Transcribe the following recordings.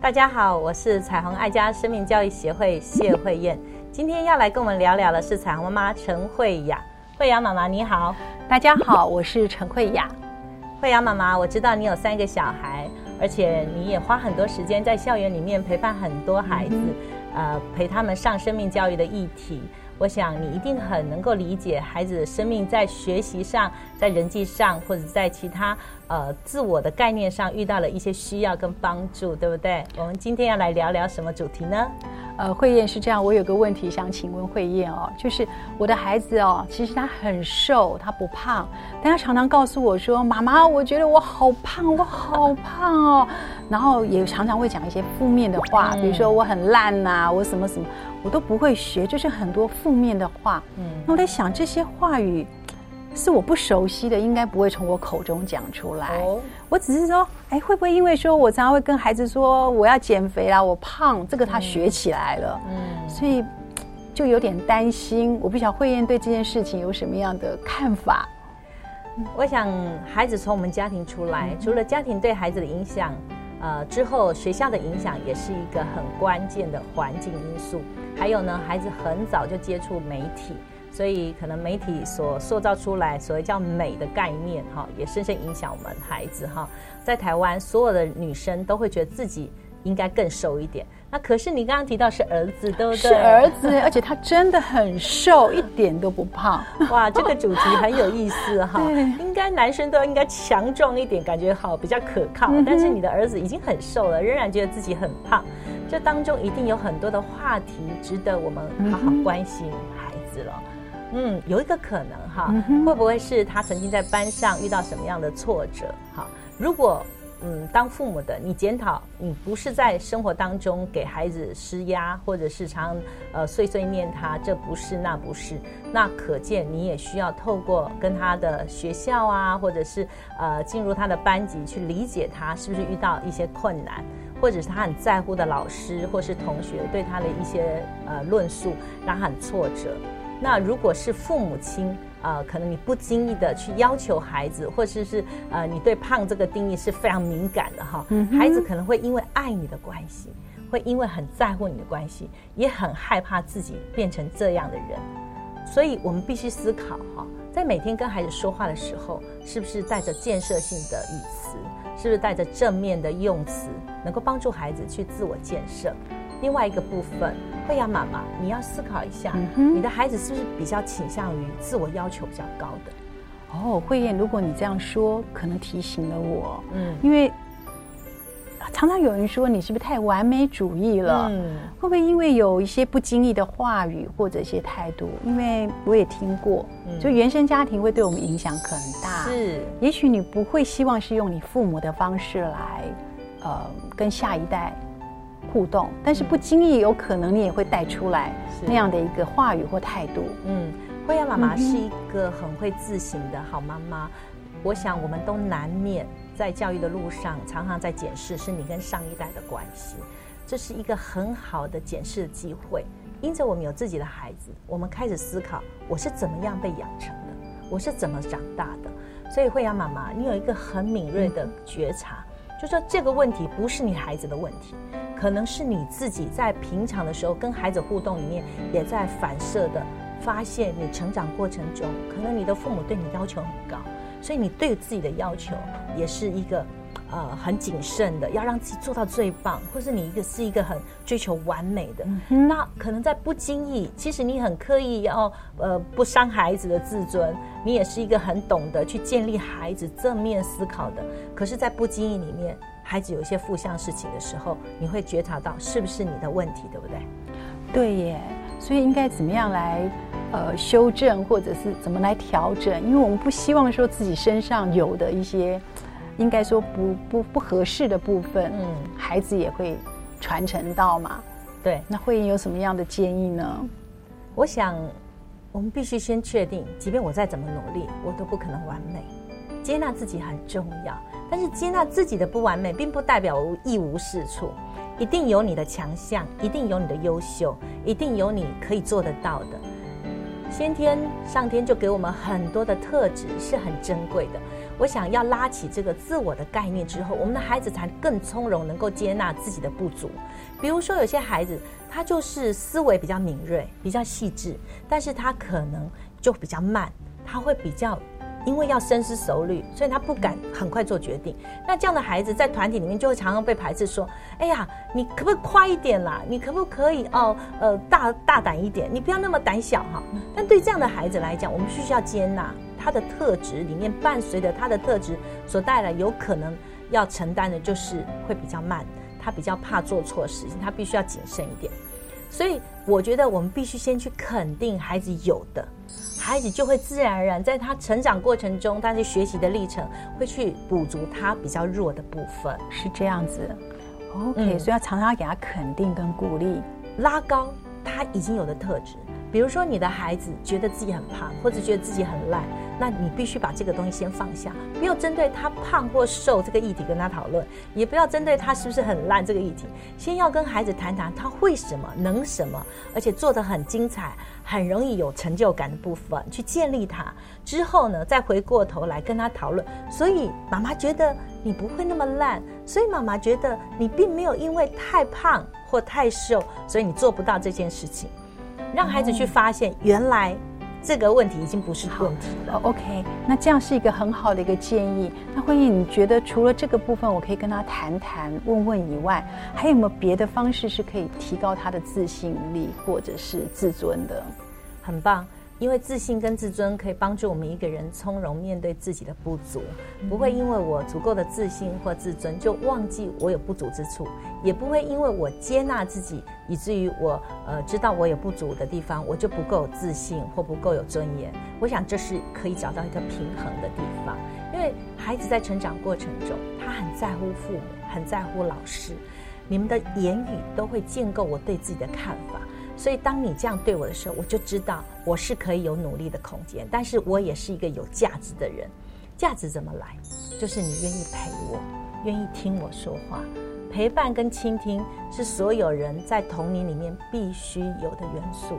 大家好，我是彩虹爱家生命教育协会谢慧燕。今天要来跟我们聊聊的是彩虹妈妈陈慧雅。慧雅妈妈你好，大家好，我是陈慧雅。慧雅妈妈，我知道你有三个小孩，而且你也花很多时间在校园里面陪伴很多孩子，呃，陪他们上生命教育的议题。我想你一定很能够理解孩子的生命在学习上、在人际上，或者在其他呃自我的概念上遇到了一些需要跟帮助，对不对？我们今天要来聊聊什么主题呢？呃，慧燕是这样，我有个问题想请问慧燕哦，就是我的孩子哦，其实他很瘦，他不胖，但他常常告诉我说：“妈妈，我觉得我好胖，我好胖哦。”然后也常常会讲一些负面的话，比如说我很烂呐，我什么什么，我都不会学，就是很多负面的话。嗯，那我在想这些话语。是我不熟悉的，应该不会从我口中讲出来。我只是说，哎，会不会因为说我常常会跟孩子说我要减肥啦，我胖，这个他学起来了，嗯，所以就有点担心。我不晓得慧燕对这件事情有什么样的看法？我想，孩子从我们家庭出来，除了家庭对孩子的影响，呃，之后学校的影响也是一个很关键的环境因素。还有呢，孩子很早就接触媒体。所以，可能媒体所塑造出来所谓叫美的概念，哈，也深深影响我们孩子，哈。在台湾，所有的女生都会觉得自己应该更瘦一点。那可是你刚刚提到是儿子，对不对？是儿子，而且他真的很瘦，一点都不胖。哇，这个主题很有意思，哈。应该男生都应该强壮一点，感觉好比较可靠。但是你的儿子已经很瘦了，仍然觉得自己很胖，这当中一定有很多的话题值得我们好好关心孩子了。嗯，有一个可能哈，会不会是他曾经在班上遇到什么样的挫折？哈，如果嗯，当父母的你检讨，你不是在生活当中给孩子施压，或者是常呃碎碎念他，这不是那不是，那可见你也需要透过跟他的学校啊，或者是呃进入他的班级去理解他是不是遇到一些困难，或者是他很在乎的老师或是同学对他的一些呃论述让他很挫折。那如果是父母亲，呃，可能你不经意的去要求孩子，或者是呃，你对胖这个定义是非常敏感的哈，孩子可能会因为爱你的关系，会因为很在乎你的关系，也很害怕自己变成这样的人，所以我们必须思考哈，在每天跟孩子说话的时候，是不是带着建设性的语词，是不是带着正面的用词，能够帮助孩子去自我建设。另外一个部分，慧雅妈妈，你要思考一下，你的孩子是不是比较倾向于自我要求比较高的？哦，慧燕，如果你这样说，可能提醒了我，嗯，因为常常有人说你是不是太完美主义了？嗯，会不会因为有一些不经意的话语或者一些态度？因为我也听过，就原生家庭会对我们影响很大。是，也许你不会希望是用你父母的方式来，呃，跟下一代。互动，但是不经意有可能你也会带出来那样的一个话语或态度。嗯，慧雅妈妈是一个很会自省的好妈妈。我想我们都难免在教育的路上常常在检视是你跟上一代的关系，这是一个很好的检视的机会。因着我们有自己的孩子，我们开始思考我是怎么样被养成的，我是怎么长大的。所以慧雅妈妈，你有一个很敏锐的觉察，就说这个问题不是你孩子的问题。可能是你自己在平常的时候跟孩子互动里面，也在反射的发现，你成长过程中，可能你的父母对你要求很高，所以你对自己的要求也是一个呃很谨慎的，要让自己做到最棒，或是你一个是一个很追求完美的，那可能在不经意，其实你很刻意要呃不伤孩子的自尊，你也是一个很懂得去建立孩子正面思考的，可是，在不经意里面。孩子有一些负向事情的时候，你会觉察到是不是你的问题，对不对？对耶，所以应该怎么样来呃修正，或者是怎么来调整？因为我们不希望说自己身上有的一些，应该说不不不合适的部分，嗯，孩子也会传承到嘛。对，那慧英有什么样的建议呢？我想，我们必须先确定，即便我再怎么努力，我都不可能完美。接纳自己很重要。但是接纳自己的不完美，并不代表一无是处，一定有你的强项，一定有你的优秀，一定有你可以做得到的。先天上天就给我们很多的特质是很珍贵的。我想要拉起这个自我的概念之后，我们的孩子才更从容，能够接纳自己的不足。比如说，有些孩子他就是思维比较敏锐、比较细致，但是他可能就比较慢，他会比较。因为要深思熟虑，所以他不敢很快做决定。那这样的孩子在团体里面就会常常被排斥，说：“哎呀，你可不可以快一点啦？你可不可以哦？呃，大大胆一点？你不要那么胆小哈。”但对这样的孩子来讲，我们必须要接纳他的特质里面伴随着他的特质所带来有可能要承担的就是会比较慢，他比较怕做错事情，他必须要谨慎一点。所以我觉得我们必须先去肯定孩子有的。孩子就会自然而然在他成长过程中，他的学习的历程会去补足他比较弱的部分，是这样子。OK，所以要常常给他肯定跟鼓励，拉高他已经有的特质。比如说，你的孩子觉得自己很胖，或者觉得自己很烂，那你必须把这个东西先放下，不要针对他胖或瘦这个议题跟他讨论，也不要针对他是不是很烂这个议题，先要跟孩子谈谈他会什么、能什么，而且做得很精彩、很容易有成就感的部分，去建立他。之后呢，再回过头来跟他讨论。所以妈妈觉得你不会那么烂，所以妈妈觉得你并没有因为太胖或太瘦，所以你做不到这件事情。让孩子去发现，原来这个问题已经不是问题了。OK，那这样是一个很好的一个建议。那慧英，你觉得除了这个部分，我可以跟他谈谈、问问以外，还有没有别的方式是可以提高他的自信力或者是自尊的？很棒。因为自信跟自尊可以帮助我们一个人从容面对自己的不足，不会因为我足够的自信或自尊就忘记我有不足之处，也不会因为我接纳自己，以至于我呃知道我有不足的地方，我就不够自信或不够有尊严。我想这是可以找到一个平衡的地方，因为孩子在成长过程中，他很在乎父母，很在乎老师，你们的言语都会建构我对自己的看法。所以，当你这样对我的时候，我就知道我是可以有努力的空间，但是我也是一个有价值的人。价值怎么来？就是你愿意陪我，愿意听我说话。陪伴跟倾听是所有人在童年里面必须有的元素。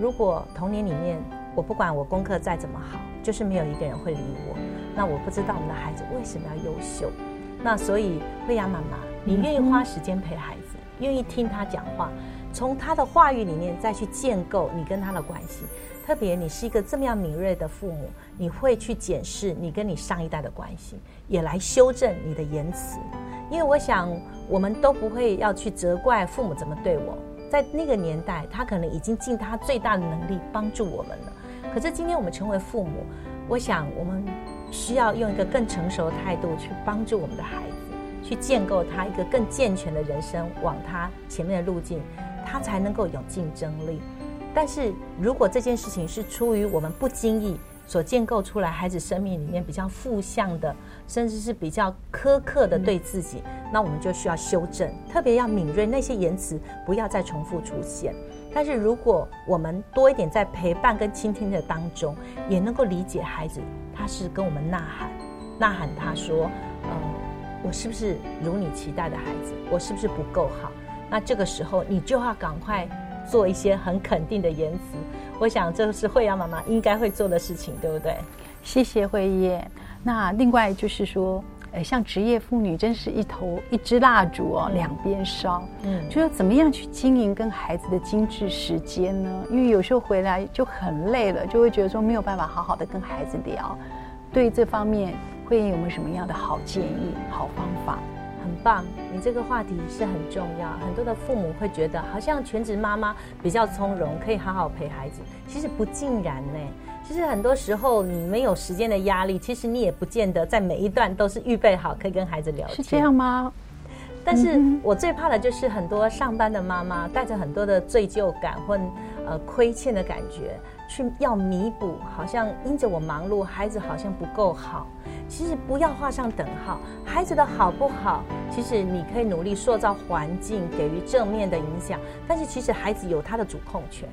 如果童年里面我不管我功课再怎么好，就是没有一个人会理我，那我不知道我们的孩子为什么要优秀。那所以，慧雅妈妈，你愿意花时间陪孩子，愿意听他讲话。从他的话语里面再去建构你跟他的关系，特别你是一个这么样敏锐的父母，你会去检视你跟你上一代的关系，也来修正你的言辞。因为我想，我们都不会要去责怪父母怎么对我，在那个年代，他可能已经尽他最大的能力帮助我们了。可是今天我们成为父母，我想我们需要用一个更成熟的态度去帮助我们的孩子，去建构他一个更健全的人生，往他前面的路径。他才能够有竞争力，但是如果这件事情是出于我们不经意所建构出来，孩子生命里面比较负向的，甚至是比较苛刻的对自己，那我们就需要修正，特别要敏锐那些言辞，不要再重复出现。但是如果我们多一点在陪伴跟倾听的当中，也能够理解孩子，他是跟我们呐喊，呐喊他说：“嗯，我是不是如你期待的孩子？我是不是不够好？”那这个时候，你就要赶快做一些很肯定的言辞。我想，这是慧阳妈妈应该会做的事情，对不对？谢谢慧叶。那另外就是说，呃，像职业妇女，真是一头一支蜡烛哦，两边烧。嗯，就是怎么样去经营跟孩子的精致时间呢？因为有时候回来就很累了，就会觉得说没有办法好好的跟孩子聊。对这方面，慧叶有没有什么样的好建议、好方法？很棒，你这个话题是很重要。很多的父母会觉得，好像全职妈妈比较从容，可以好好陪孩子。其实不尽然呢。其实很多时候，你没有时间的压力，其实你也不见得在每一段都是预备好可以跟孩子聊天。是这样吗？但是我最怕的就是很多上班的妈妈带着很多的罪疚感或呃亏欠的感觉。去要弥补，好像因着我忙碌，孩子好像不够好。其实不要画上等号，孩子的好不好，其实你可以努力塑造环境，给予正面的影响。但是其实孩子有他的主控权。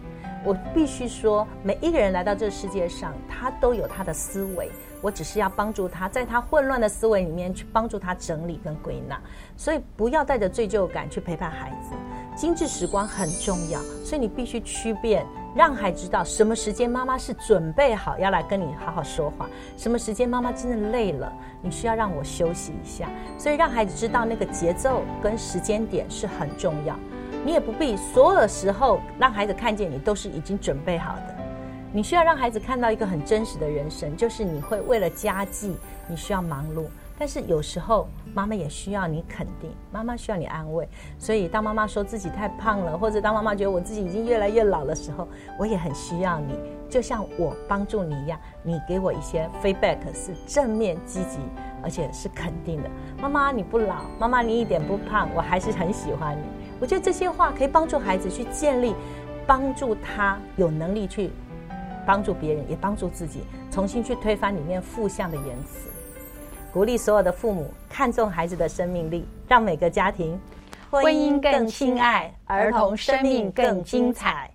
我必须说，每一个人来到这个世界上，他都有他的思维。我只是要帮助他，在他混乱的思维里面去帮助他整理跟归纳。所以不要带着罪疚感去陪伴孩子。精致时光很重要，所以你必须区辨，让孩子知道什么时间妈妈是准备好要来跟你好好说话，什么时间妈妈真的累了，你需要让我休息一下。所以让孩子知道那个节奏跟时间点是很重要。你也不必所有时候让孩子看见你都是已经准备好的，你需要让孩子看到一个很真实的人生，就是你会为了家计，你需要忙碌。但是有时候妈妈也需要你肯定，妈妈需要你安慰。所以当妈妈说自己太胖了，或者当妈妈觉得我自己已经越来越老的时候，我也很需要你，就像我帮助你一样，你给我一些 feedback 是正面积极，而且是肯定的。妈妈你不老，妈妈你一点不胖，我还是很喜欢你。我觉得这些话可以帮助孩子去建立，帮助他有能力去帮助别人，也帮助自己，重新去推翻里面负向的言辞。鼓励所有的父母看重孩子的生命力，让每个家庭婚姻更亲爱，儿童生命更精彩。